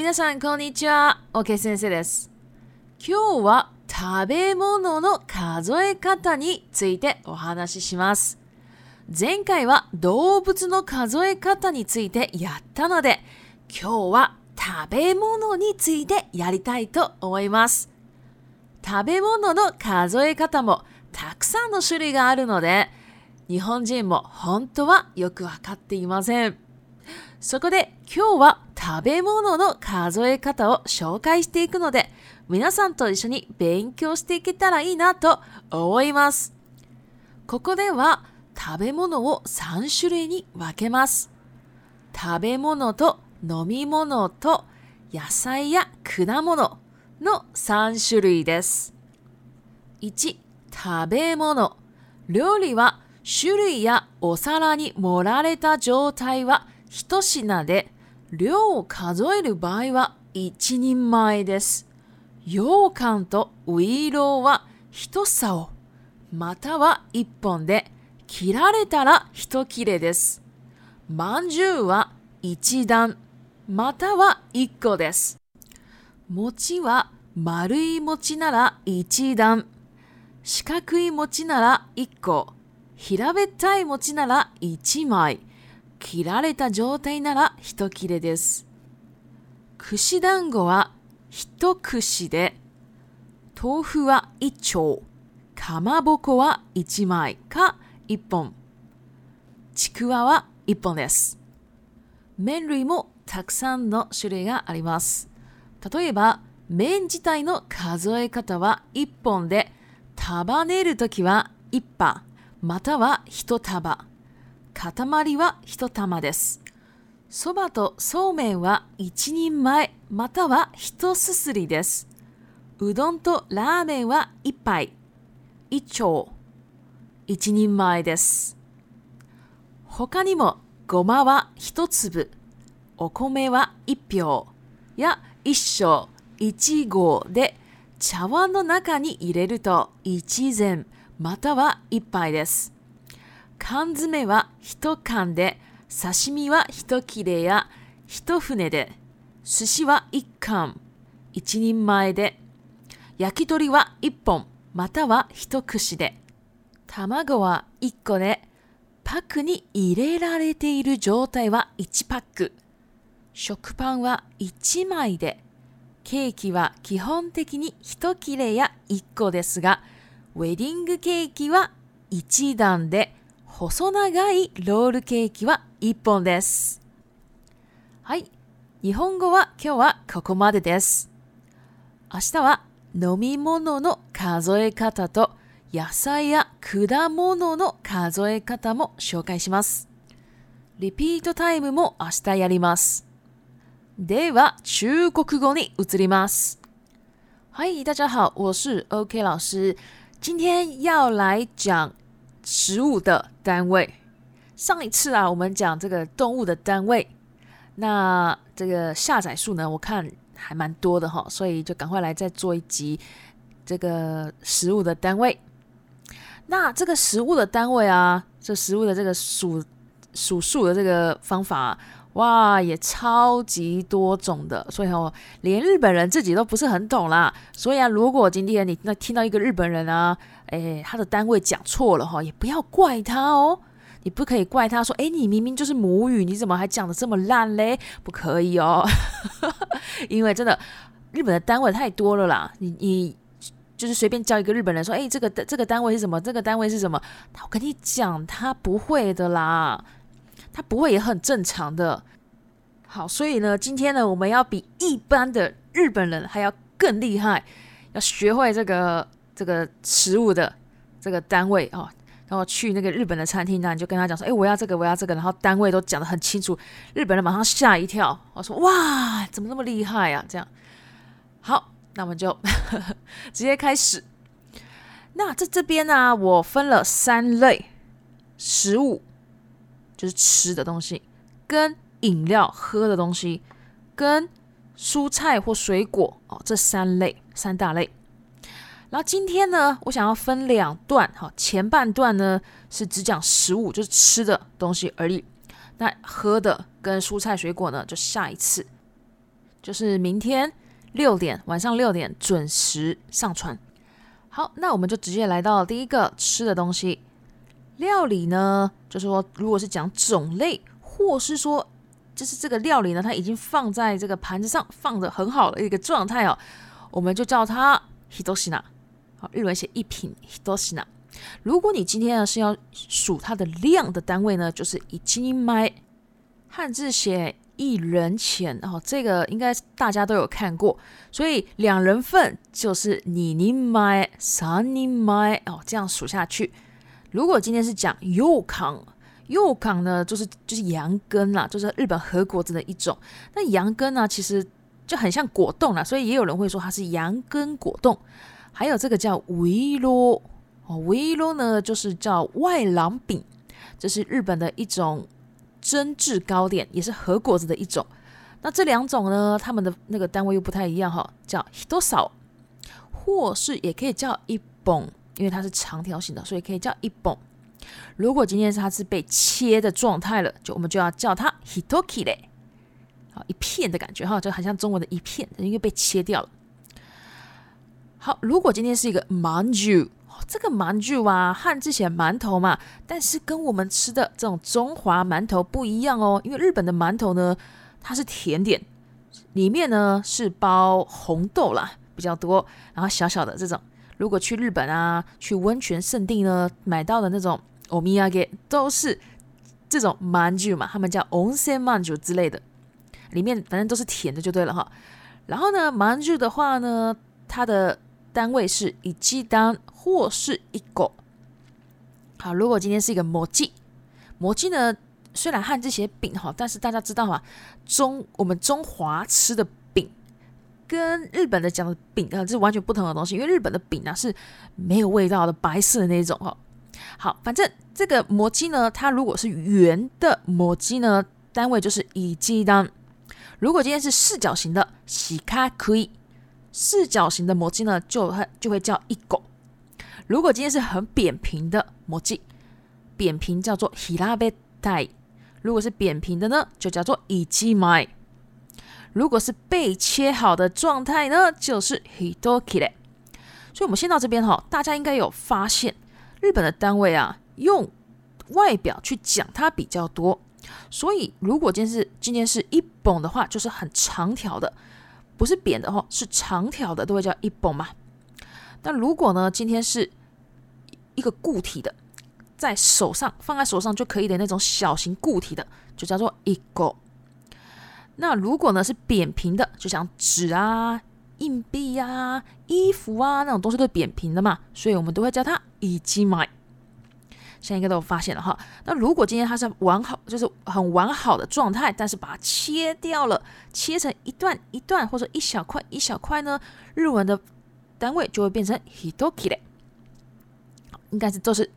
皆さん、こんにちは。OK 先生です。今日は食べ物の数え方についてお話しします。前回は動物の数え方についてやったので、今日は食べ物についてやりたいと思います。食べ物の数え方もたくさんの種類があるので、日本人も本当はよくわかっていません。そこで今日は食べ物の数え方を紹介していくので、皆さんと一緒に勉強していけたらいいなと思います。ここでは食べ物を3種類に分けます。食べ物と飲み物と野菜や果物の3種類です。1、食べ物。料理は種類やお皿に盛られた状態は一品で量を数える場合は一人前です。羊羹とウイローは一竿、または一本で、切られたら一切れです。まんじゅうは一段、または一個です。餅は丸い餅なら一段、四角い餅なら一個、平べったい餅なら一枚、切られた状態なら一切れです。串団子は一串で、豆腐は一丁、かまぼこは一枚か一本、ちくわは一本です。麺類もたくさんの種類があります。例えば、麺自体の数え方は1本で、束ねるときは1羽、または1束。塊は一玉です。そばとそうめんは一人前または一すすりです。うどんとラーメンは一杯、一丁、一人前です。他にもごまは一粒、お米は一票や一升、一合で茶碗の中に入れると一膳または一杯です。缶詰は一缶で、刺身は一切れや一船で、寿司は一缶、一人前で、焼き鳥は一本、または一串で、卵は一個で、パックに入れられている状態は1パック、食パンは1枚で、ケーキは基本的に一切れや1個ですが、ウェディングケーキは1段で、細長いロールケーキは1本です。はい。日本語は今日はここまでです。明日は飲み物の数え方と野菜や果物の数え方も紹介します。リピートタイムも明日やります。では、中国語に移ります。い、大家好，我是 OK 老师。今天要来讲食物的单位。上一次啊，我们讲这个动物的单位，那这个下载数呢，我看还蛮多的哈，所以就赶快来再做一集这个食物的单位。那这个食物的单位啊，这食物的这个数、数数的这个方法。哇，也超级多种的，所以哦，连日本人自己都不是很懂啦。所以啊，如果今天你那听到一个日本人啊，诶，他的单位讲错了哈，也不要怪他哦，你不可以怪他说，诶，你明明就是母语，你怎么还讲的这么烂嘞？不可以哦，因为真的，日本的单位太多了啦。你你就是随便叫一个日本人说，哎，这个这个单位是什么？这个单位是什么？我跟你讲，他不会的啦。它不会也很正常的。好，所以呢，今天呢，我们要比一般的日本人还要更厉害，要学会这个这个食物的这个单位哦。然后去那个日本的餐厅呢，你就跟他讲说：“哎，我要这个，我要这个。”然后单位都讲的很清楚，日本人马上吓一跳。我说：“哇，怎么那么厉害啊？”这样好，那我们就 直接开始。那这这边呢，我分了三类食物。就是吃的东西，跟饮料喝的东西，跟蔬菜或水果哦，这三类三大类。然后今天呢，我想要分两段哈，前半段呢是只讲食物，就是吃的东西而已。那喝的跟蔬菜水果呢，就下一次，就是明天六点晚上六点准时上传。好，那我们就直接来到第一个吃的东西。料理呢，就是说，如果是讲种类，或是说，就是这个料理呢，它已经放在这个盘子上，放的很好的一个状态哦，我们就叫它 hidoshina，好，日文写一品 hidoshina。如果你今天呢是要数它的量的单位呢，就是一斤米，汉字写一人钱哦，这个应该大家都有看过，所以两人份就是你你买三你买哦，这样数下去。如果今天是讲柚康，柚康呢就是就是羊羹啦，就是日本和果子的一种。那羊羹呢，其实就很像果冻啦，所以也有人会说它是羊羹果冻。还有这个叫维罗哦，维罗呢就是叫外郎饼，这是日本的一种蒸制糕点，也是和果子的一种。那这两种呢，他们的那个单位又不太一样哈，叫多少，或是也可以叫一捧。因为它是长条形的，所以可以叫一本。如果今天它是被切的状态了，就我们就要叫它 hitoki 嘞，好一片的感觉哈，就很像中文的一片，因为被切掉了。好，如果今天是一个 m a n j u 这个 m a n j u 啊，和之前馒头嘛，但是跟我们吃的这种中华馒头不一样哦，因为日本的馒头呢，它是甜点，里面呢是包红豆啦比较多，然后小小的这种。如果去日本啊，去温泉圣地呢，买到的那种 o m i y a g 都是这种 manju 嘛，他们叫 onsen manju 之类的，里面反正都是甜的就对了哈。然后呢，manju 的话呢，它的单位是一鸡蛋或是一狗。好，如果今天是一个魔剂，魔剂呢虽然和这些饼哈，但是大家知道吗？中我们中华吃的。跟日本的讲饼啊，是完全不同的东西，因为日本的饼呢是没有味道的白色的那一种哦。好，反正这个模具呢，它如果是圆的模具呢，单位就是一基单；如果今天是四角形的，卡可以四角形的模具呢，就会就会叫一狗；如果今天是很扁平的模具，扁平叫做希べたい；如果是扁平的呢，就叫做一基麦。如果是被切好的状态呢，就是 h i t o k i le。所以我们先到这边哈，大家应该有发现，日本的单位啊，用外表去讲它比较多。所以如果今天是今天是一本的话，就是很长条的，不是扁的哈，是长条的都会叫一本嘛。那如果呢，今天是一个固体的，在手上放在手上就可以的那种小型固体的，就叫做一个。那如果呢是扁平的，就像纸啊、硬币啊、衣服啊那种东西都是扁平的嘛，所以我们都会叫它いじ买。现在应该都有发现了哈。那如果今天它是完好，就是很完好的状态，但是把它切掉了，切成一段一段，或者一小块一小块呢？日文的单位就会变成 h t o k きね。应该是都是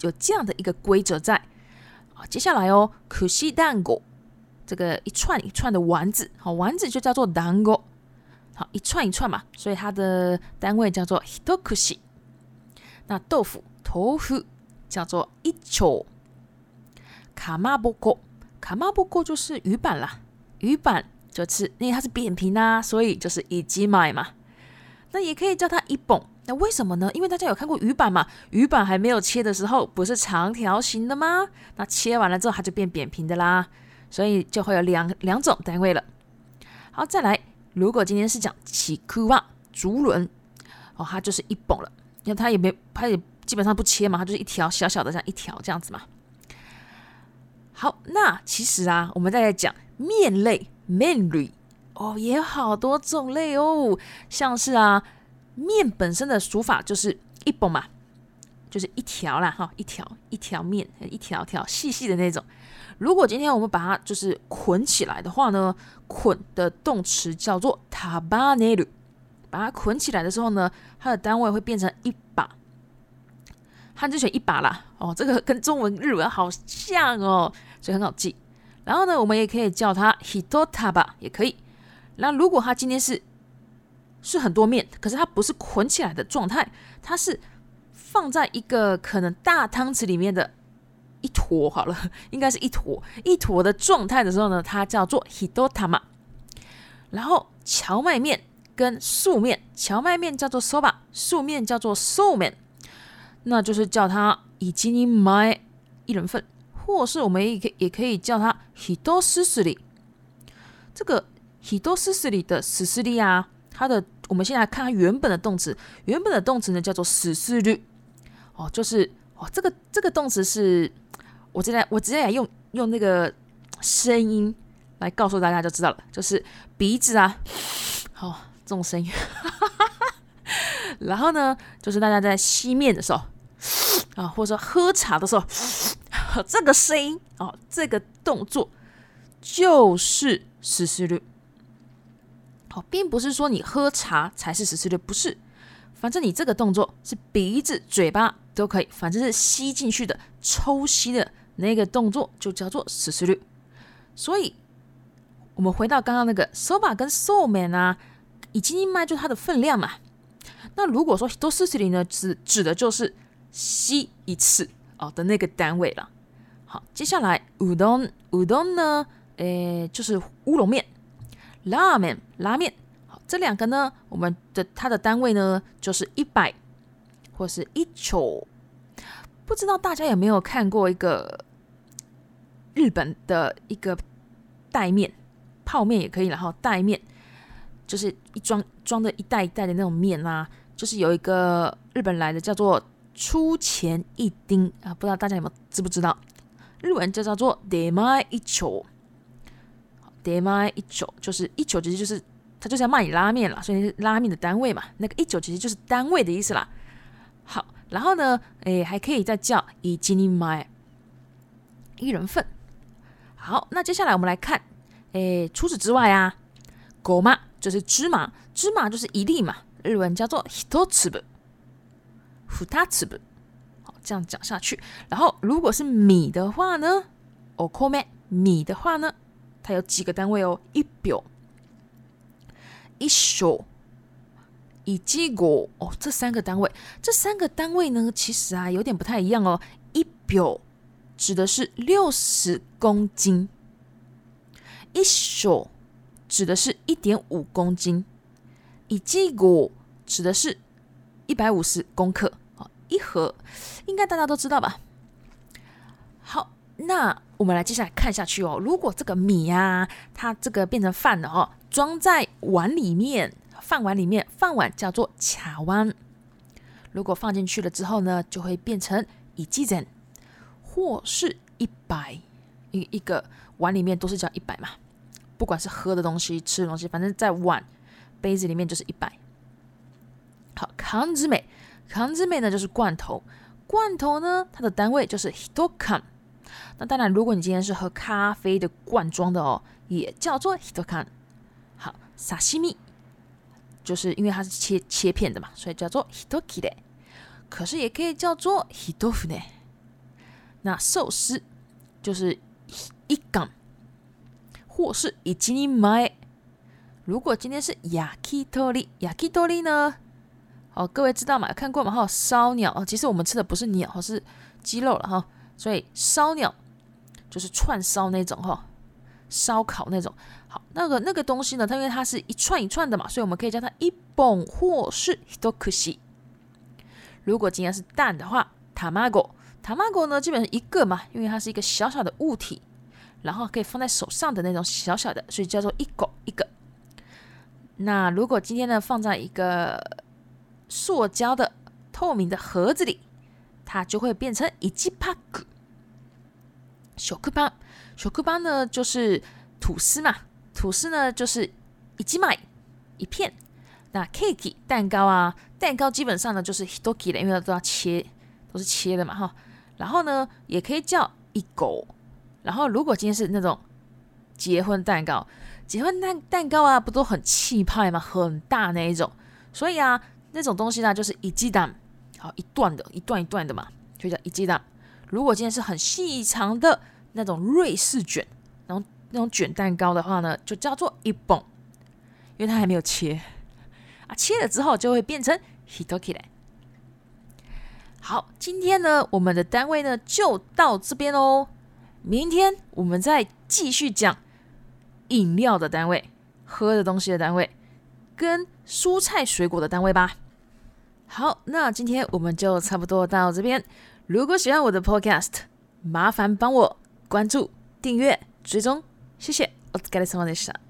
有这样的一个规则在。好，接下来哦，可惜蛋果。这个一串一串的丸子，好，丸子就叫做 dan go，好，一串一串嘛，所以它的单位叫做 hitokushi。那豆腐 tofu 叫做 i c h o u k 卡 m a b 就是鱼板啦，鱼板就是因为它是扁平啦，所以就是一 j i 嘛，那也可以叫它一 b 那为什么呢？因为大家有看过鱼板嘛，鱼板还没有切的时候不是长条形的吗？那切完了之后它就变扁平的啦。所以就会有两两种单位了。好，再来，如果今天是讲起箍瓦竹轮哦，它就是一绷了，因为它也没，它也基本上不切嘛，它就是一条小小的这样一条这样子嘛。好，那其实啊，我们再来讲面类面类哦，也有好多种类哦，像是啊面本身的数法就是一绷嘛，就是一条啦，哈，一条一条面，一条条细细的那种。如果今天我们把它就是捆起来的话呢，捆的动词叫做 tabane r 把它捆起来的时候呢，它的单位会变成一把，汉字选一把啦。哦，这个跟中文、日文好像哦，所以很好记。然后呢，我们也可以叫它 hito taba 也可以。那如果它今天是是很多面，可是它不是捆起来的状态，它是放在一个可能大汤匙里面的。一坨好了，应该是一坨一坨的状态的时候呢，它叫做 hidotama。然后荞麦面跟素面，荞麦面叫做 soba，素面叫做 s o u m n 那就是叫它以及你买 m 一人份，或是我们也可也可以叫它 hidosushi 里。这个 hidosushi 里的死士力啊，它的我们先来看它原本的动词，原本的动词呢叫做死士律。哦，就是哦，这个这个动词是。我现在我直接来用用那个声音来告诉大家就知道了，就是鼻子啊，好这种声音。然后呢，就是大家在吸面的时候啊，或者说喝茶的时候，这个声音哦，这个动作就是十四率。好，并不是说你喝茶才是十四率，不是，反正你这个动作是鼻子、嘴巴都可以，反正是吸进去的、抽吸的。那个动作就叫做四 i 率，所以我们回到刚刚那个手把跟寿面啊，已经卖就它的分量嘛。那如果说都四 s t 呢，是指的就是吸一次哦的那个单位了。好，接下来乌冬、乌冬呢，诶，就是乌龙面、拉面、拉面。好，这两个呢，我们的它的单位呢，就是一百或是一球。不知道大家有没有看过一个日本的一个袋面，泡面也可以，然后袋面就是一装装的一袋一袋的那种面啦，就是有一个日本来的叫做出钱一丁啊，不知道大家有没有知不知道，日文就叫做 demai 一九，a i 一九就是一九，其实就是他就是要卖你拉面啦，所以是拉面的单位嘛，那个一九其实就是单位的意思啦，好。然后呢，诶，还可以再叫一斤一麦，一人份。好，那接下来我们来看，诶，除此之外啊，狗嘛就是芝麻，芝麻就是一粒嘛，日文叫做一粒つふたつ好，这样讲下去。然后如果是米的话呢，おかめ米的话呢，它有几个单位哦，一表，一手。以及果、哦，这三个单位，这三个单位呢，其实啊，有点不太一样哦。一表指的是六十公斤，一手指的是1.5公斤，以及果指的是150公克，哦，一盒应该大家都知道吧？好，那我们来接下来看下去哦。如果这个米呀，它这个变成饭了哦，装在碗里面。饭碗里面，饭碗叫做卡碗。如果放进去了之后呢，就会变成一记整，或是一百一一个碗里面都是叫一百嘛。不管是喝的东西、吃的东西，反正在碗、杯子里面就是一百。好，康之美，康之美呢就是罐头，罐头呢它的单位就是 hitokan。那当然，如果你今天是喝咖啡的罐装的哦，也叫做 hitokan。好，沙西米。就是因为它是切切片的嘛，所以叫做 hitoki 的。可是也可以叫做 h i ヒ豆腐呢。那寿司就是一カ或是以及你买。如果今天是 yakitori，yakitori 呢？哦，各位知道嘛？看过嘛？哈，烧鸟哦，其实我们吃的不是鸟，是鸡肉了哈。所以烧鸟就是串烧那种哈，烧烤那种。好，那个那个东西呢？它因为它是一串一串的嘛，所以我们可以叫它一本或是多可惜。如果今天是蛋的话，塔玛狗，塔玛狗呢，基本是一个嘛，因为它是一个小小的物体，然后可以放在手上的那种小小的，所以叫做一狗一个。那如果今天呢，放在一个塑胶的透明的盒子里，它就会变成一ジ帕克。小克邦，小克邦呢，就是吐司嘛。吐司呢，就是一斤买一片。那 cake 蛋糕啊，蛋糕基本上呢就是 hitori 的，因为都要切，都是切的嘛，哈。然后呢，也可以叫一狗。然后如果今天是那种结婚蛋糕，结婚蛋蛋糕啊，不都很气派吗？很大那一种。所以啊，那种东西呢，就是一鸡蛋，好一段的一段一段的嘛，就叫一鸡蛋。如果今天是很细长的那种瑞士卷，然后。那种卷蛋糕的话呢，就叫做一蹦，因为它还没有切啊，切了之后就会变成 h i t o k i 嘞。好，今天呢，我们的单位呢就到这边喽。明天我们再继续讲饮料的单位、喝的东西的单位跟蔬菜水果的单位吧。好，那今天我们就差不多到这边。如果喜欢我的 podcast，麻烦帮我关注、订阅、追踪。シェお疲れ様でした。